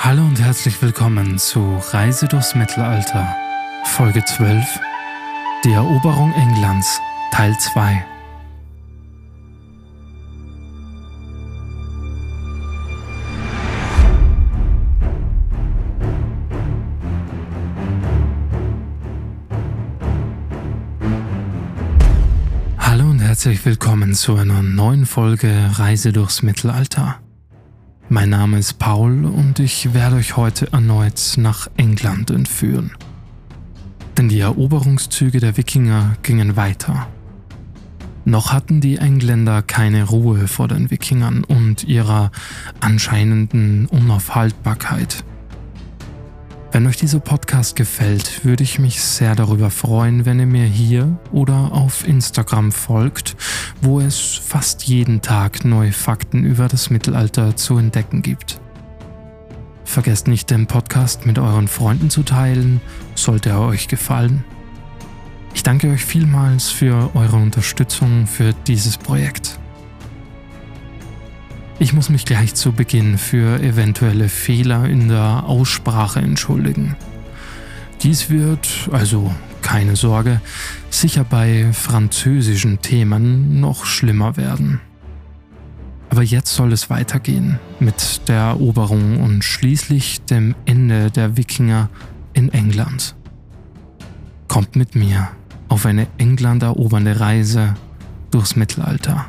Hallo und herzlich willkommen zu Reise durchs Mittelalter, Folge 12, die Eroberung Englands, Teil 2. Hallo und herzlich willkommen zu einer neuen Folge Reise durchs Mittelalter. Mein Name ist Paul und ich werde euch heute erneut nach England entführen. Denn die Eroberungszüge der Wikinger gingen weiter. Noch hatten die Engländer keine Ruhe vor den Wikingern und ihrer anscheinenden Unaufhaltbarkeit. Wenn euch dieser Podcast gefällt, würde ich mich sehr darüber freuen, wenn ihr mir hier oder auf Instagram folgt, wo es fast jeden Tag neue Fakten über das Mittelalter zu entdecken gibt. Vergesst nicht, den Podcast mit euren Freunden zu teilen, sollte er euch gefallen. Ich danke euch vielmals für eure Unterstützung für dieses Projekt. Ich muss mich gleich zu Beginn für eventuelle Fehler in der Aussprache entschuldigen. Dies wird, also keine Sorge, sicher bei französischen Themen noch schlimmer werden. Aber jetzt soll es weitergehen mit der Eroberung und schließlich dem Ende der Wikinger in England. Kommt mit mir auf eine England erobernde Reise durchs Mittelalter.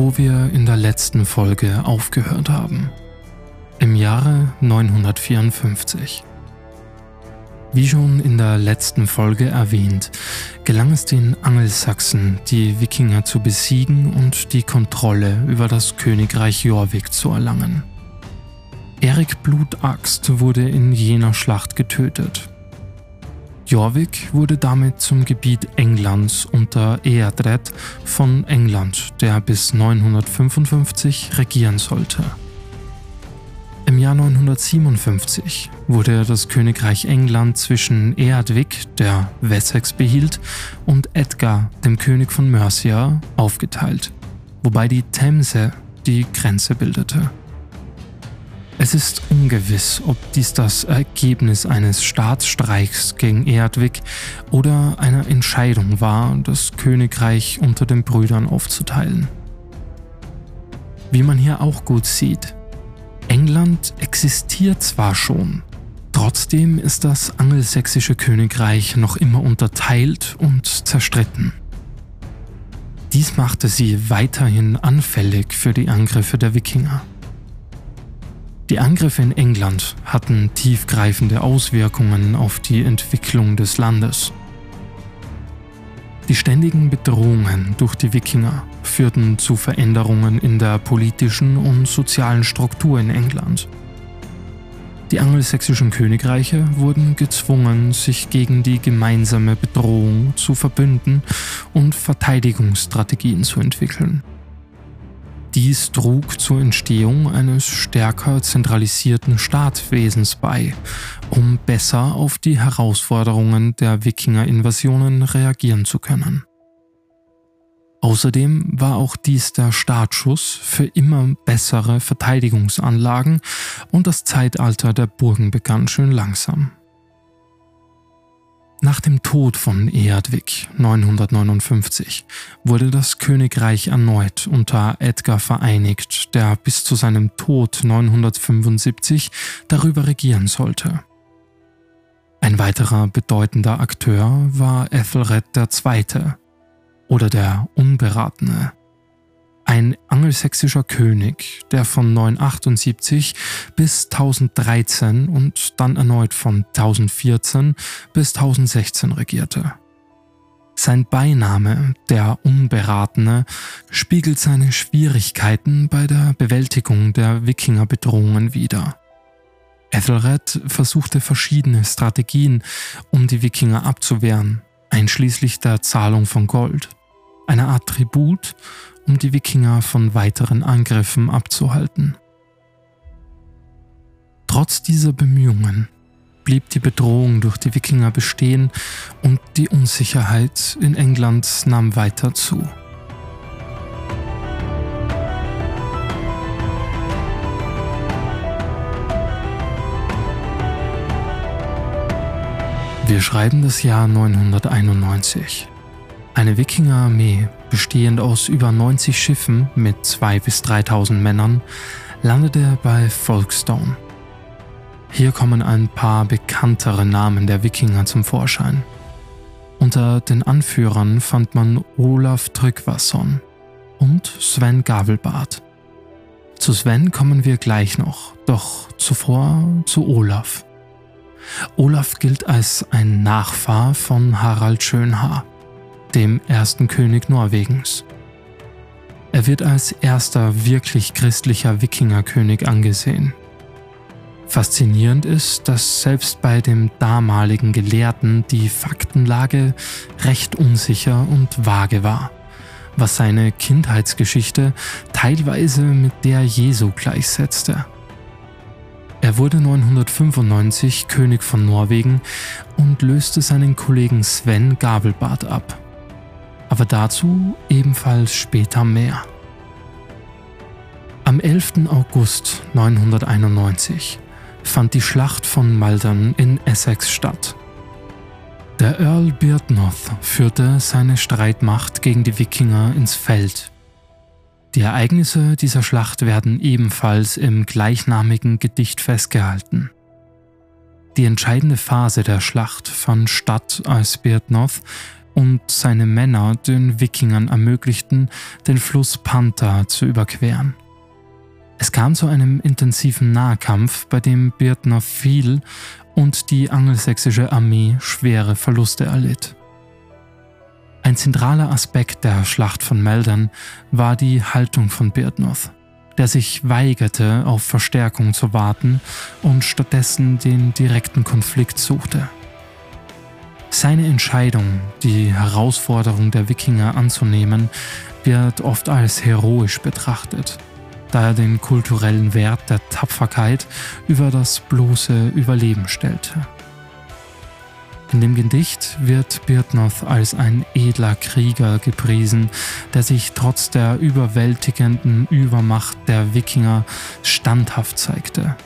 Wo wir in der letzten Folge aufgehört haben. Im Jahre 954. Wie schon in der letzten Folge erwähnt, gelang es den Angelsachsen, die Wikinger zu besiegen und die Kontrolle über das Königreich Jorvik zu erlangen. Erik Blutaxt wurde in jener Schlacht getötet Jorvik wurde damit zum Gebiet Englands unter Eadred von England, der bis 955 regieren sollte. Im Jahr 957 wurde das Königreich England zwischen Eadwig, der Wessex behielt, und Edgar, dem König von Mercia, aufgeteilt, wobei die Themse die Grenze bildete. Es ist ungewiss, ob dies das Ergebnis eines Staatsstreiks gegen Erdwig oder einer Entscheidung war, das Königreich unter den Brüdern aufzuteilen. Wie man hier auch gut sieht, England existiert zwar schon, trotzdem ist das angelsächsische Königreich noch immer unterteilt und zerstritten. Dies machte sie weiterhin anfällig für die Angriffe der Wikinger. Die Angriffe in England hatten tiefgreifende Auswirkungen auf die Entwicklung des Landes. Die ständigen Bedrohungen durch die Wikinger führten zu Veränderungen in der politischen und sozialen Struktur in England. Die angelsächsischen Königreiche wurden gezwungen, sich gegen die gemeinsame Bedrohung zu verbünden und Verteidigungsstrategien zu entwickeln. Dies trug zur Entstehung eines stärker zentralisierten Staatswesens bei, um besser auf die Herausforderungen der Wikinger-Invasionen reagieren zu können. Außerdem war auch dies der Startschuss für immer bessere Verteidigungsanlagen und das Zeitalter der Burgen begann schön langsam. Nach dem Tod von Eadwig 959 wurde das Königreich erneut unter Edgar vereinigt, der bis zu seinem Tod 975 darüber regieren sollte. Ein weiterer bedeutender Akteur war Ethelred II. oder der Unberatene, ein angelsächsischer König, der von 978 bis 1013 und dann erneut von 1014 bis 1016 regierte. Sein Beiname, der Unberatene, spiegelt seine Schwierigkeiten bei der Bewältigung der Wikingerbedrohungen wider. Ethelred versuchte verschiedene Strategien, um die Wikinger abzuwehren, einschließlich der Zahlung von Gold eine Art Tribut, um die Wikinger von weiteren Angriffen abzuhalten. Trotz dieser Bemühungen blieb die Bedrohung durch die Wikinger bestehen und die Unsicherheit in England nahm weiter zu. Wir schreiben das Jahr 991. Eine Wikingerarmee, bestehend aus über 90 Schiffen mit 2.000 bis 3.000 Männern, landete bei Folkestone. Hier kommen ein paar bekanntere Namen der Wikinger zum Vorschein. Unter den Anführern fand man Olaf Tryggvason und Sven Gavelbart. Zu Sven kommen wir gleich noch, doch zuvor zu Olaf. Olaf gilt als ein Nachfahr von Harald Schönhaar, dem ersten König Norwegens. Er wird als erster wirklich christlicher Wikingerkönig angesehen. Faszinierend ist, dass selbst bei dem damaligen Gelehrten die Faktenlage recht unsicher und vage war, was seine Kindheitsgeschichte teilweise mit der Jesu gleichsetzte. Er wurde 995 König von Norwegen und löste seinen Kollegen Sven Gabelbart ab. Aber dazu ebenfalls später mehr. Am 11. August 991 fand die Schlacht von Maldon in Essex statt. Der Earl Beardnoth führte seine Streitmacht gegen die Wikinger ins Feld die Ereignisse dieser Schlacht werden ebenfalls im gleichnamigen Gedicht festgehalten. Die entscheidende Phase der Schlacht fand statt, als Beardnoth und seine Männer den Wikingern ermöglichten, den Fluss Panther zu überqueren. Es kam zu einem intensiven Nahkampf, bei dem Beardnoth fiel und die angelsächsische Armee schwere Verluste erlitt. Ein zentraler Aspekt der Schlacht von Meldern war die Haltung von Birdnoth, der sich weigerte, auf Verstärkung zu warten und stattdessen den direkten Konflikt suchte. Seine Entscheidung, die Herausforderung der Wikinger anzunehmen, wird oft als heroisch betrachtet, da er den kulturellen Wert der Tapferkeit über das bloße Überleben stellte. In dem Gedicht wird Birtnoth als ein edler Krieger gepriesen, der sich trotz der überwältigenden Übermacht der Wikinger standhaft zeigte.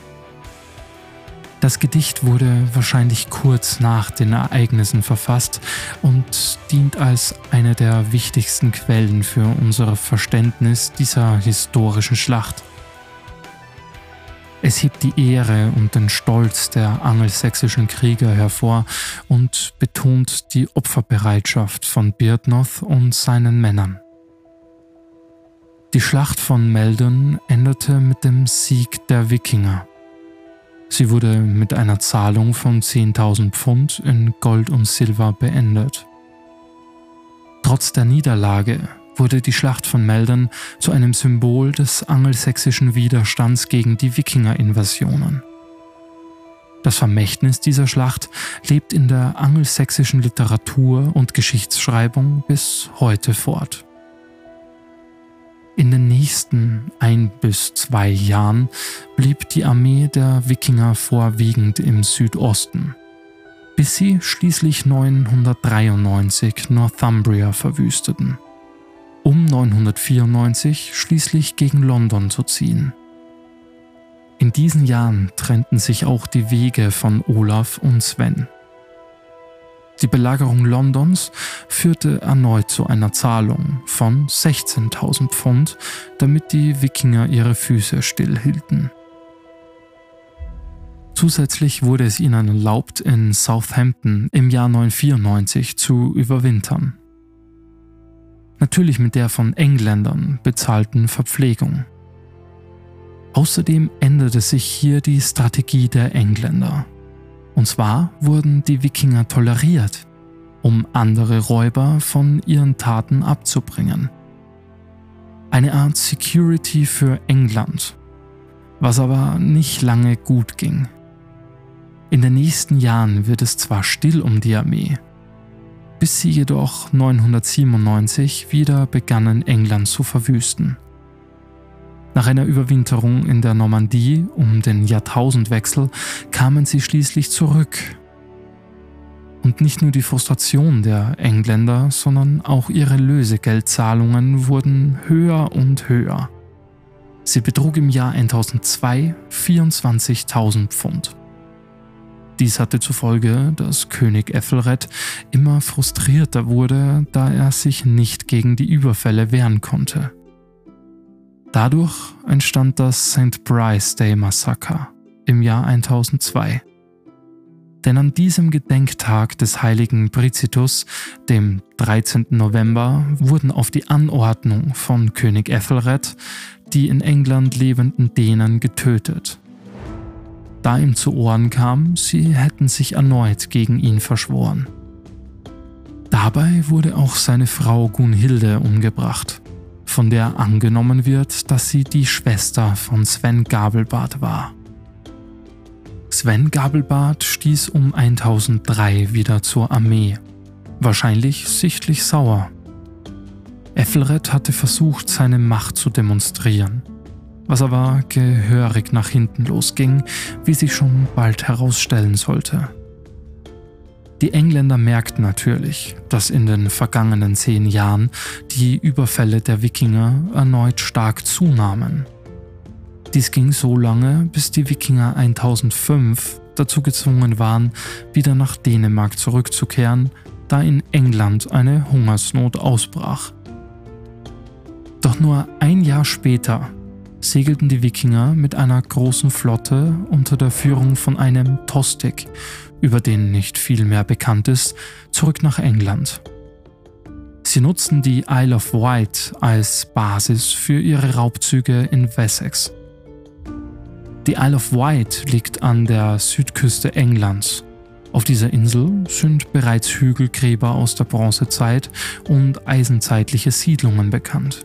Das Gedicht wurde wahrscheinlich kurz nach den Ereignissen verfasst und dient als eine der wichtigsten Quellen für unser Verständnis dieser historischen Schlacht. Es hebt die Ehre und den Stolz der angelsächsischen Krieger hervor und betont die Opferbereitschaft von Birdnoth und seinen Männern. Die Schlacht von Meldon endete mit dem Sieg der Wikinger. Sie wurde mit einer Zahlung von 10.000 Pfund in Gold und Silber beendet. Trotz der Niederlage wurde die Schlacht von Meldern zu einem Symbol des angelsächsischen Widerstands gegen die Wikinger-Invasionen. Das Vermächtnis dieser Schlacht lebt in der angelsächsischen Literatur und Geschichtsschreibung bis heute fort. In den nächsten ein bis zwei Jahren blieb die Armee der Wikinger vorwiegend im Südosten, bis sie schließlich 993 Northumbria verwüsteten um 994 schließlich gegen London zu ziehen. In diesen Jahren trennten sich auch die Wege von Olaf und Sven. Die Belagerung Londons führte erneut zu einer Zahlung von 16.000 Pfund, damit die Wikinger ihre Füße stillhielten. Zusätzlich wurde es ihnen erlaubt, in Southampton im Jahr 994 zu überwintern natürlich mit der von Engländern bezahlten Verpflegung. Außerdem änderte sich hier die Strategie der Engländer. Und zwar wurden die Wikinger toleriert, um andere Räuber von ihren Taten abzubringen. Eine Art Security für England, was aber nicht lange gut ging. In den nächsten Jahren wird es zwar still um die Armee, bis sie jedoch 997 wieder begannen England zu verwüsten. Nach einer Überwinterung in der Normandie um den Jahrtausendwechsel kamen sie schließlich zurück. Und nicht nur die Frustration der Engländer, sondern auch ihre Lösegeldzahlungen wurden höher und höher. Sie betrug im Jahr 1002 24.000 Pfund. Dies hatte zur Folge, dass König Ethelred immer frustrierter wurde, da er sich nicht gegen die Überfälle wehren konnte. Dadurch entstand das St. Bryce Day Massaker im Jahr 1002. Denn an diesem Gedenktag des heiligen Bricitus, dem 13. November, wurden auf die Anordnung von König Ethelred die in England lebenden Dänen getötet. Da ihm zu Ohren kam, sie hätten sich erneut gegen ihn verschworen. Dabei wurde auch seine Frau Gunhilde umgebracht von der angenommen wird, dass sie die Schwester von Sven Gabelbart war. Sven Gabelbart stieß um 1003 wieder zur Armee, wahrscheinlich sichtlich sauer. Ethelred hatte versucht, seine Macht zu demonstrieren, was aber gehörig nach hinten losging, wie sich schon bald herausstellen sollte. Die Engländer merkten natürlich, dass in den vergangenen zehn Jahren die Überfälle der Wikinger erneut stark zunahmen. Dies ging so lange, bis die Wikinger 1005 dazu gezwungen waren, wieder nach Dänemark zurückzukehren, da in England eine Hungersnot ausbrach. Doch nur ein Jahr später segelten die Wikinger mit einer großen Flotte unter der Führung von einem Tostig über den nicht viel mehr bekannt ist, zurück nach England. Sie nutzten die Isle of Wight als Basis für ihre Raubzüge in Wessex. Die Isle of Wight liegt an der Südküste Englands. Auf dieser Insel sind bereits Hügelgräber aus der Bronzezeit und eisenzeitliche Siedlungen bekannt.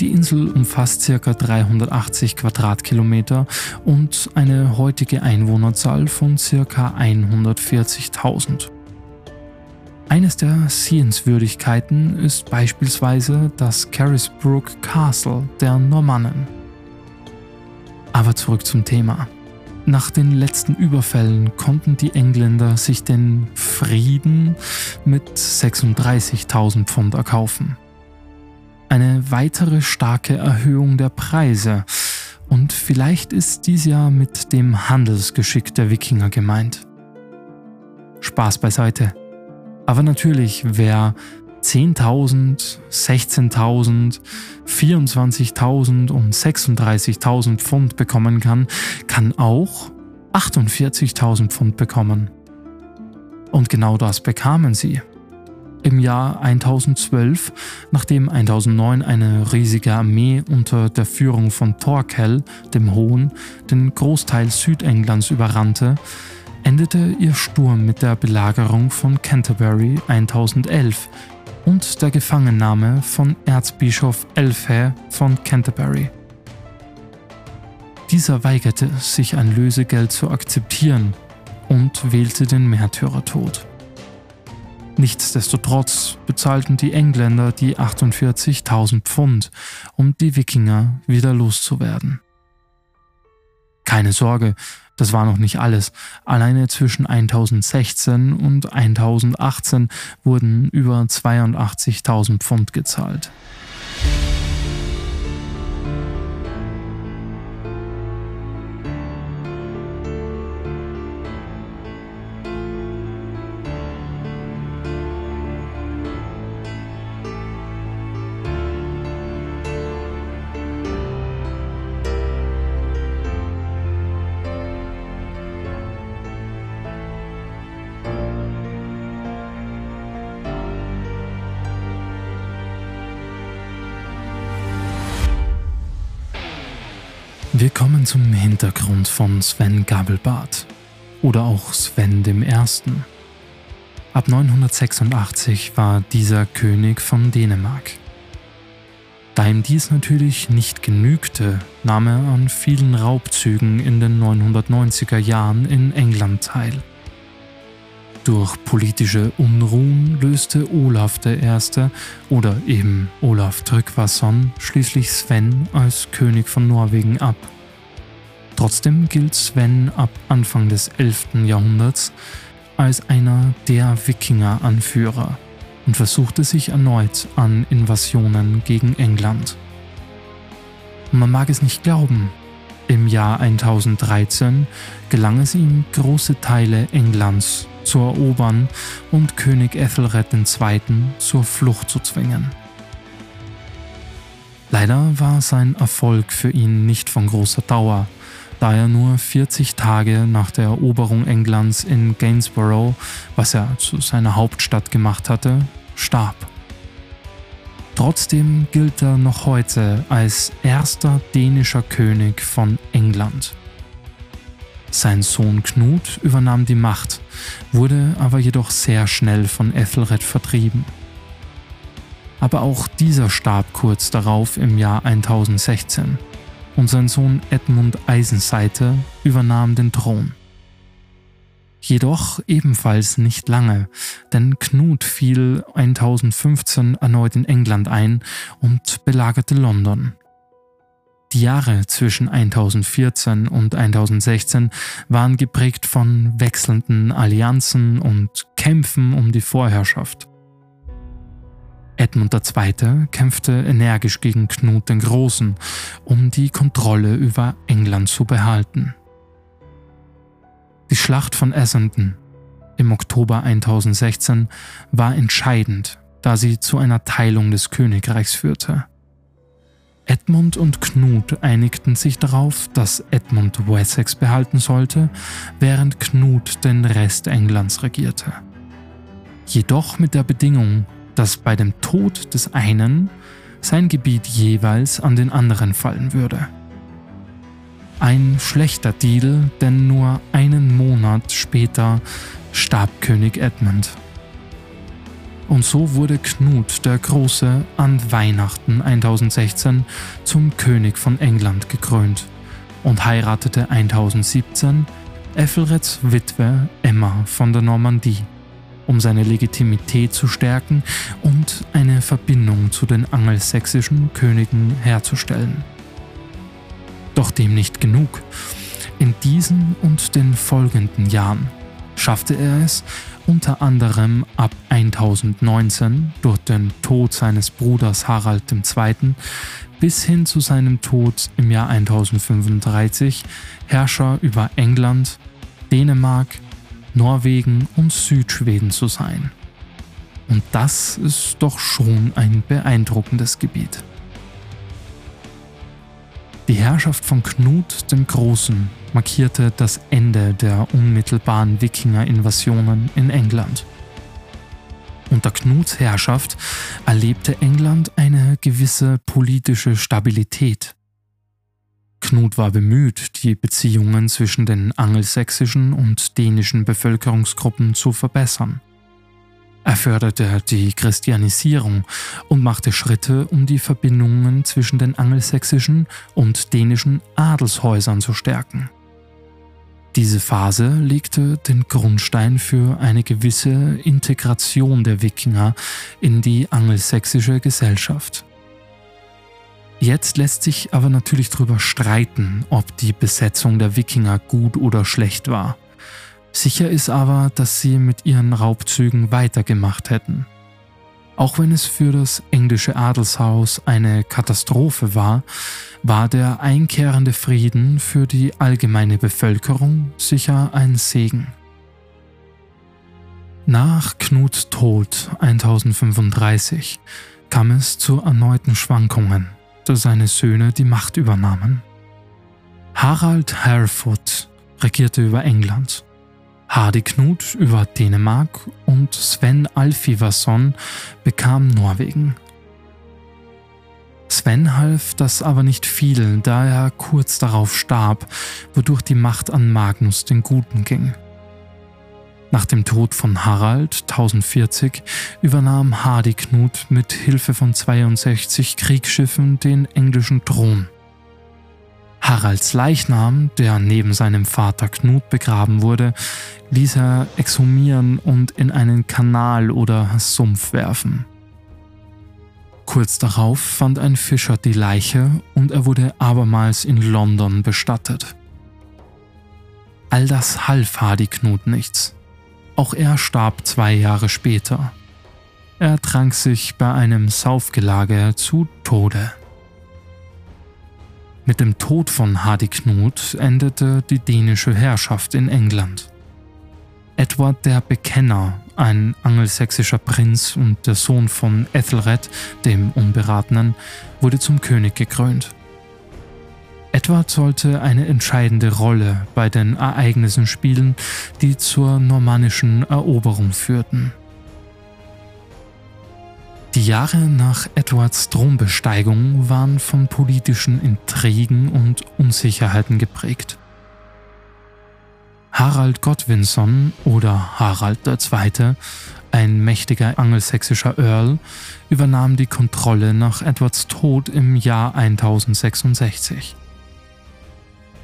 Die Insel umfasst ca. 380 Quadratkilometer und eine heutige Einwohnerzahl von ca. 140.000. Eines der Sehenswürdigkeiten ist beispielsweise das Carisbrooke Castle der Normannen. Aber zurück zum Thema. Nach den letzten Überfällen konnten die Engländer sich den Frieden mit 36.000 Pfund erkaufen eine weitere starke Erhöhung der Preise. Und vielleicht ist dies ja mit dem Handelsgeschick der Wikinger gemeint. Spaß beiseite. Aber natürlich, wer 10.000, 16.000, 24.000 und 36.000 Pfund bekommen kann, kann auch 48.000 Pfund bekommen. Und genau das bekamen sie im Jahr 1012, nachdem 1009 eine riesige Armee unter der Führung von Thorkel, dem Hohen, den Großteil Südenglands überrannte, endete ihr Sturm mit der Belagerung von Canterbury 1011 und der Gefangennahme von Erzbischof Elfhe von Canterbury. Dieser weigerte sich ein Lösegeld zu akzeptieren und wählte den Märtyrertod. Nichtsdestotrotz bezahlten die Engländer die 48.000 Pfund, um die Wikinger wieder loszuwerden. Keine Sorge, das war noch nicht alles. Alleine zwischen 1016 und 1018 wurden über 82.000 Pfund gezahlt. Hintergrund von Sven Gabelbart oder auch Sven Ersten. Ab 986 war dieser König von Dänemark. Da ihm dies natürlich nicht genügte, nahm er an vielen Raubzügen in den 990er Jahren in England teil. Durch politische Unruhen löste Olaf I. oder eben Olaf Tryggvason schließlich Sven als König von Norwegen ab. Trotzdem gilt Sven ab Anfang des 11. Jahrhunderts als einer der Wikinger-Anführer und versuchte sich erneut an Invasionen gegen England. man mag es nicht glauben, im Jahr 1013 gelang es ihm, große Teile Englands zu erobern und König Ethelred II. zur Flucht zu zwingen. Leider war sein Erfolg für ihn nicht von großer Dauer, da er nur 40 Tage nach der Eroberung Englands in Gainsborough, was er zu seiner Hauptstadt gemacht hatte, starb. Trotzdem gilt er noch heute als erster dänischer König von England. Sein Sohn Knut übernahm die Macht, wurde aber jedoch sehr schnell von Ethelred vertrieben. Aber auch dieser starb kurz darauf im Jahr 1016 und sein Sohn Edmund Eisenseite übernahm den Thron. Jedoch ebenfalls nicht lange, denn Knut fiel 1015 erneut in England ein und belagerte London. Die Jahre zwischen 1014 und 1016 waren geprägt von wechselnden Allianzen und Kämpfen um die Vorherrschaft. Edmund II. kämpfte energisch gegen Knut den Großen, um die Kontrolle über England zu behalten. Die Schlacht von Essendon im Oktober 1016 war entscheidend, da sie zu einer Teilung des Königreichs führte. Edmund und Knut einigten sich darauf, dass Edmund Wessex behalten sollte, während Knut den Rest Englands regierte. Jedoch mit der Bedingung, dass bei dem Tod des einen sein Gebiet jeweils an den anderen fallen würde. Ein schlechter Deal, denn nur einen Monat später starb König Edmund. Und so wurde Knut der Große an Weihnachten 1016 zum König von England gekrönt und heiratete 1017 Ethelreds Witwe Emma von der Normandie, um seine Legitimität zu stärken und eine Verbindung zu den angelsächsischen Königen herzustellen. Doch dem nicht genug. In diesen und den folgenden Jahren schaffte er es, unter anderem ab 1019 durch den Tod seines Bruders Harald II. bis hin zu seinem Tod im Jahr 1035 Herrscher über England, Dänemark, Norwegen und Südschweden zu sein. Und das ist doch schon ein beeindruckendes Gebiet. Die Herrschaft von Knut dem Großen markierte das Ende der unmittelbaren Wikinger-Invasionen in England. Unter Knuts Herrschaft erlebte England eine gewisse politische Stabilität. Knut war bemüht, die Beziehungen zwischen den angelsächsischen und dänischen Bevölkerungsgruppen zu verbessern. Er förderte die Christianisierung und machte Schritte, um die Verbindungen zwischen den angelsächsischen und dänischen Adelshäusern zu stärken. Diese Phase legte den Grundstein für eine gewisse Integration der Wikinger in die angelsächsische Gesellschaft. Jetzt lässt sich aber natürlich darüber streiten, ob die Besetzung der Wikinger gut oder schlecht war. Sicher ist aber, dass sie mit ihren Raubzügen weitergemacht hätten. Auch wenn es für das englische Adelshaus eine Katastrophe war, war der einkehrende Frieden für die allgemeine Bevölkerung sicher ein Segen. Nach Knuts Tod 1035 kam es zu erneuten Schwankungen, da seine Söhne die Macht übernahmen. Harald Harefoot regierte über England Hardy Knut über Dänemark und Sven Alfivason bekam Norwegen. Sven half das aber nicht viel, da er kurz darauf starb, wodurch die Macht an Magnus den Guten ging. Nach dem Tod von Harald 1040 übernahm Hardiknut mit Hilfe von 62 Kriegsschiffen den englischen Thron. Haralds Leichnam, der neben seinem Vater Knut begraben wurde, ließ er exhumieren und in einen Kanal oder Sumpf werfen. Kurz darauf fand ein Fischer die Leiche und er wurde abermals in London bestattet. All das half Hardy Knut nichts. Auch er starb zwei Jahre später. Er trank sich bei einem Saufgelage zu Tode. Mit dem Tod von Hardy Knut endete die dänische Herrschaft in England. Edward der Bekenner, ein angelsächsischer Prinz und der Sohn von Ethelred, dem Unberatenen, wurde zum König gekrönt. Edward sollte eine entscheidende Rolle bei den Ereignissen spielen, die zur normannischen Eroberung führten. Die Jahre nach Edwards Thronbesteigung waren von politischen Intrigen und Unsicherheiten geprägt. Harald Godwinson oder Harald II., ein mächtiger angelsächsischer Earl, übernahm die Kontrolle nach Edwards Tod im Jahr 1066.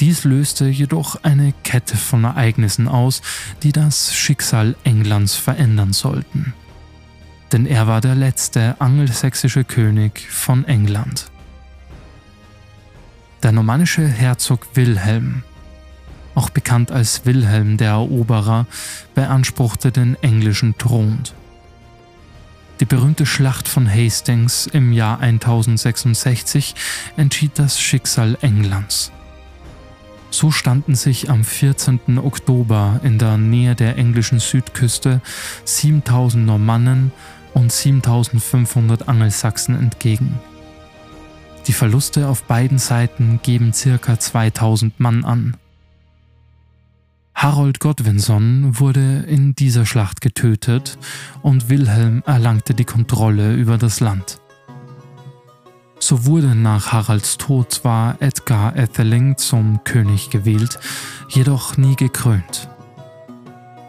Dies löste jedoch eine Kette von Ereignissen aus, die das Schicksal Englands verändern sollten. Denn er war der letzte angelsächsische König von England. Der normannische Herzog Wilhelm auch bekannt als Wilhelm der Eroberer, beanspruchte den englischen Thron. Die berühmte Schlacht von Hastings im Jahr 1066 entschied das Schicksal Englands. So standen sich am 14. Oktober in der Nähe der englischen Südküste 7000 Normannen und 7500 Angelsachsen entgegen. Die Verluste auf beiden Seiten geben ca. 2000 Mann an. Harold Godwinson wurde in dieser Schlacht getötet und Wilhelm erlangte die Kontrolle über das Land. So wurde nach Haralds Tod zwar Edgar Atheling zum König gewählt, jedoch nie gekrönt.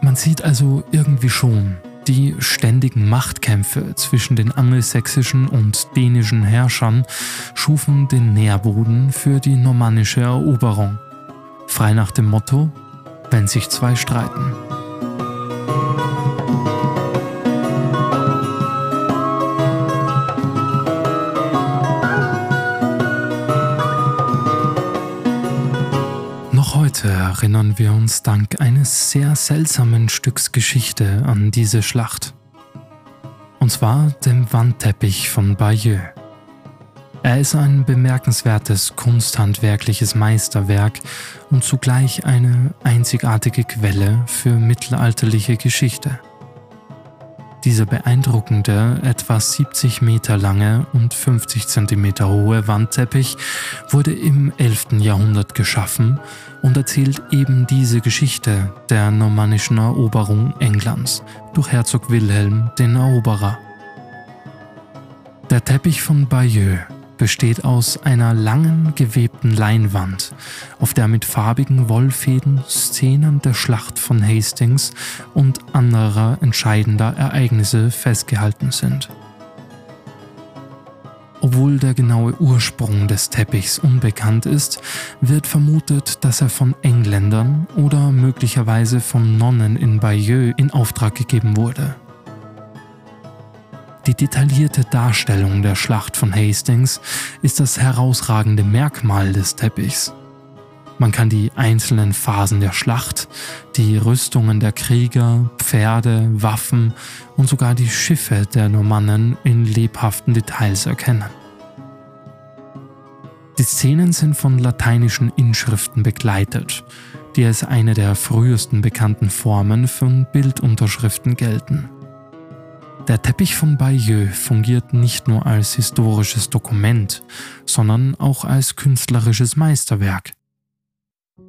Man sieht also irgendwie schon, die ständigen Machtkämpfe zwischen den angelsächsischen und dänischen Herrschern schufen den Nährboden für die normannische Eroberung. Frei nach dem Motto, wenn sich zwei streiten. Erinnern wir uns dank eines sehr seltsamen Stücks Geschichte an diese Schlacht. Und zwar dem Wandteppich von Bayeux. Er ist ein bemerkenswertes kunsthandwerkliches Meisterwerk und zugleich eine einzigartige Quelle für mittelalterliche Geschichte. Dieser beeindruckende, etwa 70 Meter lange und 50 Zentimeter hohe Wandteppich wurde im 11. Jahrhundert geschaffen und erzählt eben diese Geschichte der normannischen Eroberung Englands durch Herzog Wilhelm den Eroberer. Der Teppich von Bayeux besteht aus einer langen gewebten Leinwand, auf der mit farbigen Wollfäden Szenen der Schlacht von Hastings und anderer entscheidender Ereignisse festgehalten sind. Obwohl der genaue Ursprung des Teppichs unbekannt ist, wird vermutet, dass er von Engländern oder möglicherweise von Nonnen in Bayeux in Auftrag gegeben wurde. Die detaillierte Darstellung der Schlacht von Hastings ist das herausragende Merkmal des Teppichs. Man kann die einzelnen Phasen der Schlacht, die Rüstungen der Krieger, Pferde, Waffen und sogar die Schiffe der Normannen in lebhaften Details erkennen. Die Szenen sind von lateinischen Inschriften begleitet, die als eine der frühesten bekannten Formen von Bildunterschriften gelten. Der Teppich von Bayeux fungiert nicht nur als historisches Dokument, sondern auch als künstlerisches Meisterwerk.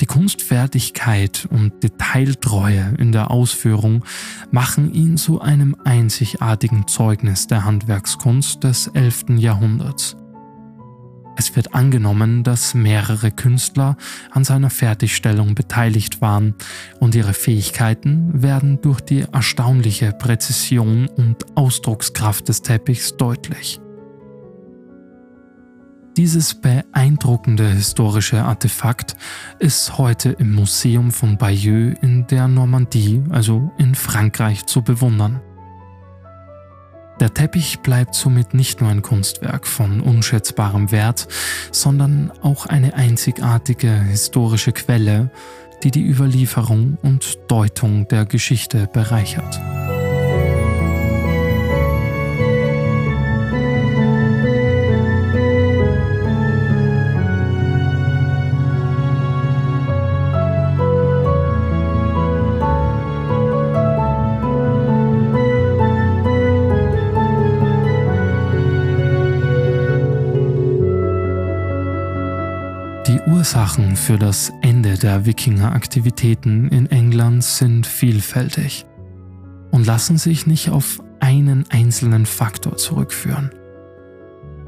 Die Kunstfertigkeit und Detailtreue in der Ausführung machen ihn zu einem einzigartigen Zeugnis der Handwerkskunst des 11. Jahrhunderts. Es wird angenommen, dass mehrere Künstler an seiner Fertigstellung beteiligt waren und ihre Fähigkeiten werden durch die erstaunliche Präzision und Ausdruckskraft des Teppichs deutlich. Dieses beeindruckende historische Artefakt ist heute im Museum von Bayeux in der Normandie, also in Frankreich, zu bewundern. Der Teppich bleibt somit nicht nur ein Kunstwerk von unschätzbarem Wert, sondern auch eine einzigartige historische Quelle, die die Überlieferung und Deutung der Geschichte bereichert. Für das Ende der Wikingeraktivitäten in England sind vielfältig und lassen sich nicht auf einen einzelnen Faktor zurückführen.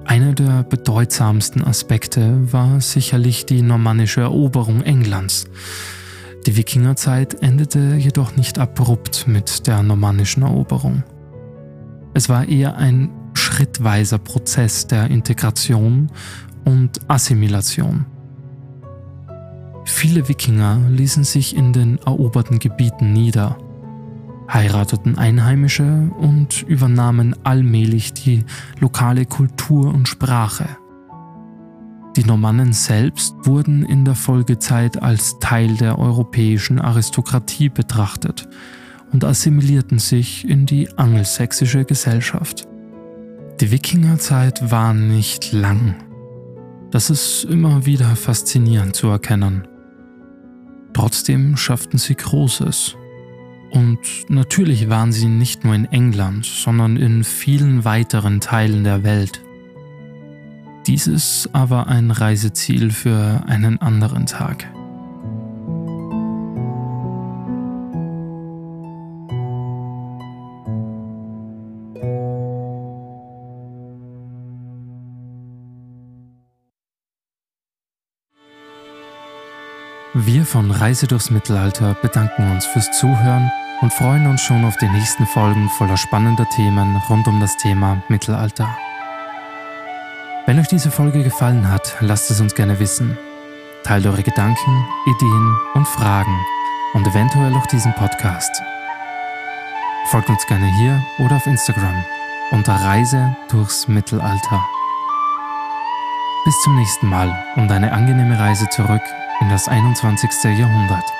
Einer der bedeutsamsten Aspekte war sicherlich die normannische Eroberung Englands. Die Wikingerzeit endete jedoch nicht abrupt mit der normannischen Eroberung. Es war eher ein schrittweiser Prozess der Integration und Assimilation. Viele Wikinger ließen sich in den eroberten Gebieten nieder, heirateten Einheimische und übernahmen allmählich die lokale Kultur und Sprache. Die Normannen selbst wurden in der Folgezeit als Teil der europäischen Aristokratie betrachtet und assimilierten sich in die angelsächsische Gesellschaft. Die Wikingerzeit war nicht lang. Das ist immer wieder faszinierend zu erkennen. Trotzdem schafften sie Großes. Und natürlich waren sie nicht nur in England, sondern in vielen weiteren Teilen der Welt. Dies ist aber ein Reiseziel für einen anderen Tag. Wir von Reise durchs Mittelalter bedanken uns fürs Zuhören und freuen uns schon auf die nächsten Folgen voller spannender Themen rund um das Thema Mittelalter. Wenn euch diese Folge gefallen hat, lasst es uns gerne wissen. Teilt eure Gedanken, Ideen und Fragen und eventuell auch diesen Podcast. Folgt uns gerne hier oder auf Instagram unter Reise durchs Mittelalter. Bis zum nächsten Mal und eine angenehme Reise zurück in das 21. Jahrhundert.